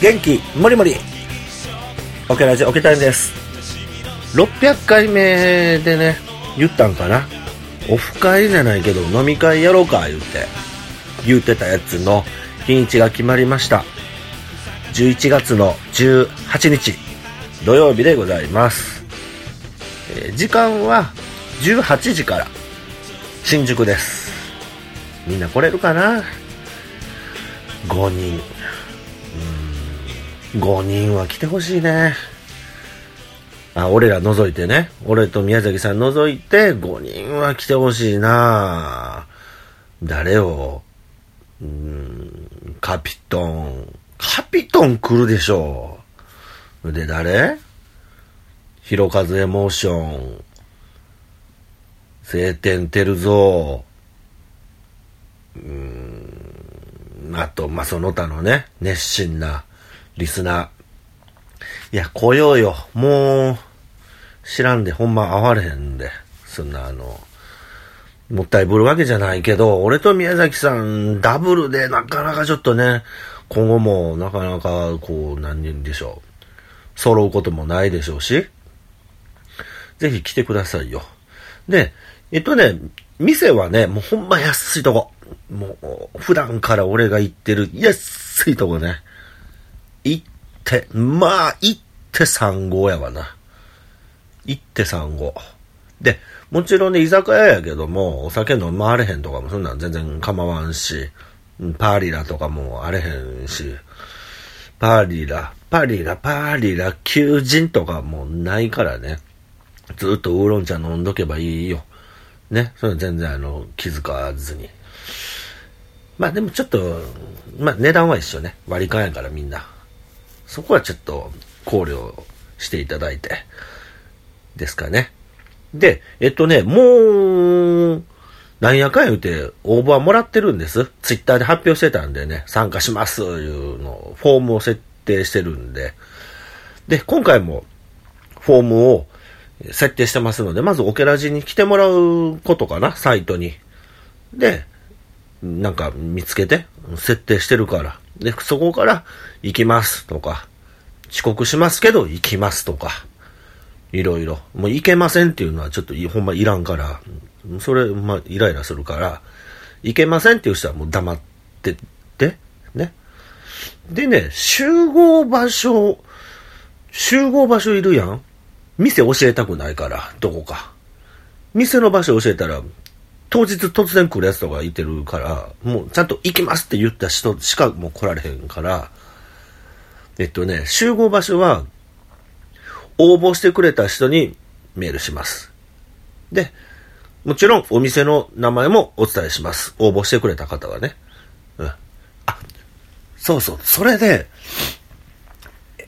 元気もりもり。オケラジオケタイムです。600回目でね言ったんかな？オフ会じゃないけど飲み会やろうか言って。言うてたやつの日にちが決まりました。11月の18日土曜日でございます、えー時間は18時から新宿です。みんな来れるかな？5人。5人は来てほしいね。あ、俺ら除いてね。俺と宮崎さん除いて5人は来てほしいな誰を？うん、カピトン。カピトン来るでしょう。で、誰？ひろかずエモーション。晴天てるぞ。うん、あと、まあ、その他のね、熱心なリスナー。いや、来ようよ。もう、知らんで、ほんま会われへんで。そんな、あの、もったいぶるわけじゃないけど、俺と宮崎さん、ダブルでなかなかちょっとね、今後もなかなか、こう、何人でしょう。揃うこともないでしょうし、ぜひ来てくださいよ。で、えっとね、店はね、もうほんま安いとこ。もう、普段から俺が行ってる安いとこね。行って、まあ、行って3号やわな。行って3号。で、もちろんね、居酒屋やけども、お酒飲まれへんとかもそんなん全然構わんし、パーリラとかもあれへんし、パーリラ、パーリラ、パーリラ、求人とかもないからね。ずっとウーロン茶飲んどけばいいよ。ね。それ全然あの、気づかずに。まあでもちょっと、まあ値段は一緒ね。割り勘やからみんな。そこはちょっと考慮していただいて。ですかね。で、えっとね、もう、なんやかん言うて応募はもらってるんです。ツイッターで発表してたんでね、参加しますいうの、フォームを設定してるんで。で、今回もフォームを設定してますので、まずオケラジに来てもらうことかな、サイトに。で、なんか見つけて、設定してるから。で、そこから行きますとか、遅刻しますけど行きますとか、いろいろ。もう行けませんっていうのはちょっとほんまいらんから、それ、まあ、イライラするから、行けませんっていう人はもう黙ってって、ね。でね、集合場所、集合場所いるやん店教えたくないから、どこか。店の場所教えたら、当日突然来るやつとかいてるから、もうちゃんと行きますって言った人しかもう来られへんから、えっとね、集合場所は、応募してくれた人にメールします。で、もちろんお店の名前もお伝えします。応募してくれた方はね。うん。あ、そうそう、それで、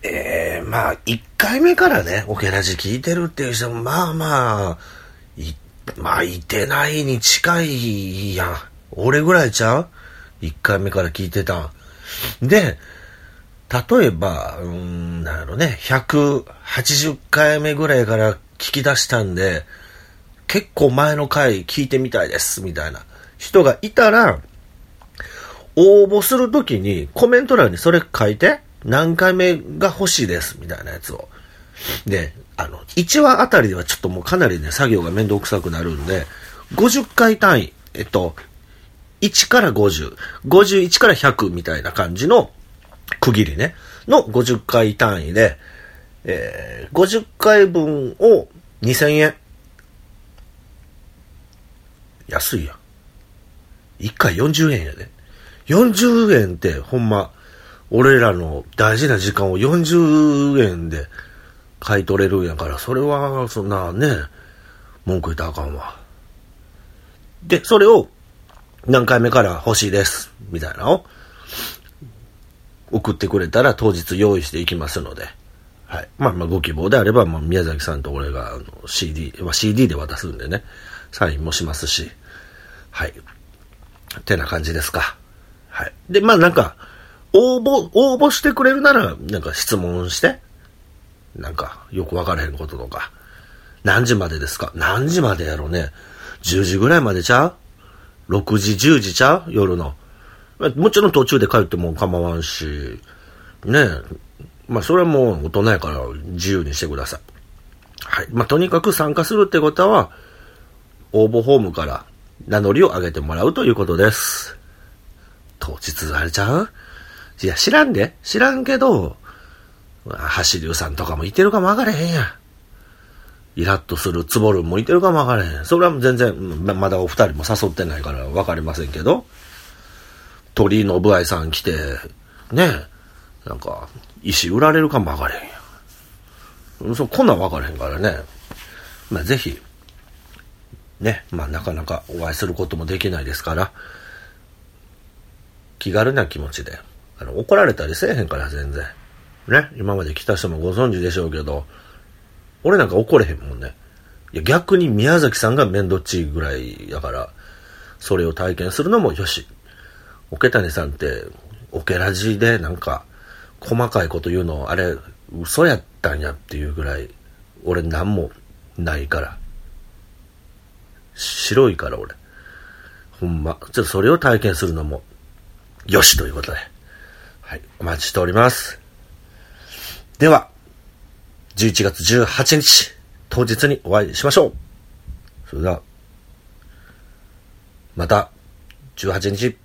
ええまあ、1回目からね、オケラジ聞いてるっていう人も、まあまあ、まあ、いてないに近いやん。俺ぐらいちゃう ?1 回目から聞いてた。で、例えば、うーん、なんやろね、180回目ぐらいから聞き出したんで、結構前の回聞いてみたいです、みたいな人がいたら、応募するときにコメント欄にそれ書いて、何回目が欲しいです、みたいなやつを。で、あの、1話あたりではちょっともうかなりね、作業が面倒くさくなるんで、50回単位、えっと、1から50、51から100みたいな感じの区切りね、の50回単位で、えー、50回分を2000円。安いやん。1回40円やで。40円ってほんま、俺らの大事な時間を40円で買い取れるんやから、それは、そんなね、文句言ったらあかんわ。で、それを何回目から欲しいです、みたいなのを送ってくれたら当日用意していきますので。はい。まあまあご希望であれば、まあ宮崎さんと俺があの CD、まあ CD で渡すんでね、サインもしますし。はい。ってな感じですか。はい。で、まあなんか、応募、応募してくれるなら、なんか質問して、なんか、よくわからへんこととか、何時までですか？何時までやろうね？10時ぐらいまでちゃう ?6 時、10時ちゃう？夜の。もちろん途中で帰っても構わんし、ねえ。まあ、それはもう大人やから自由にしてください。はい。まあ、とにかく参加するってことは、応募フォームから名乗りを上げてもらうということです。当日あれちゃう？いや、知らんで。知らんけど、橋流さんとかもいてるかもわかれへんや。イラッとするつぼるんもいてるかもわかれへん。それは全然、まだお二人も誘ってないからわかりませんけど、鳥居の部合さん来て、ねなんか、石売られるかもわかれへんや。そこんなんわかれへんからね。まあ、ぜひ、ね、まあ、なかなかお会いすることもできないですから、気軽な気持ちで、あの、怒られたりせえへんから、全然。ね、今まで来た人もご存知でしょうけど、俺なんか怒れへんもんね。いや、逆に宮崎さんが面倒っちいぐらいやから、それを体験するのもよし。桶谷さんって、オケラジでなんか、細かいこと言うの、あれ、嘘やったんやっていうぐらい、俺何もないから。白いから俺。ほんま。ちょっとそれを体験するのも、よしということで。はい。お待ちしております。では、11月18日、当日にお会いしましょう。それでは、また、18日、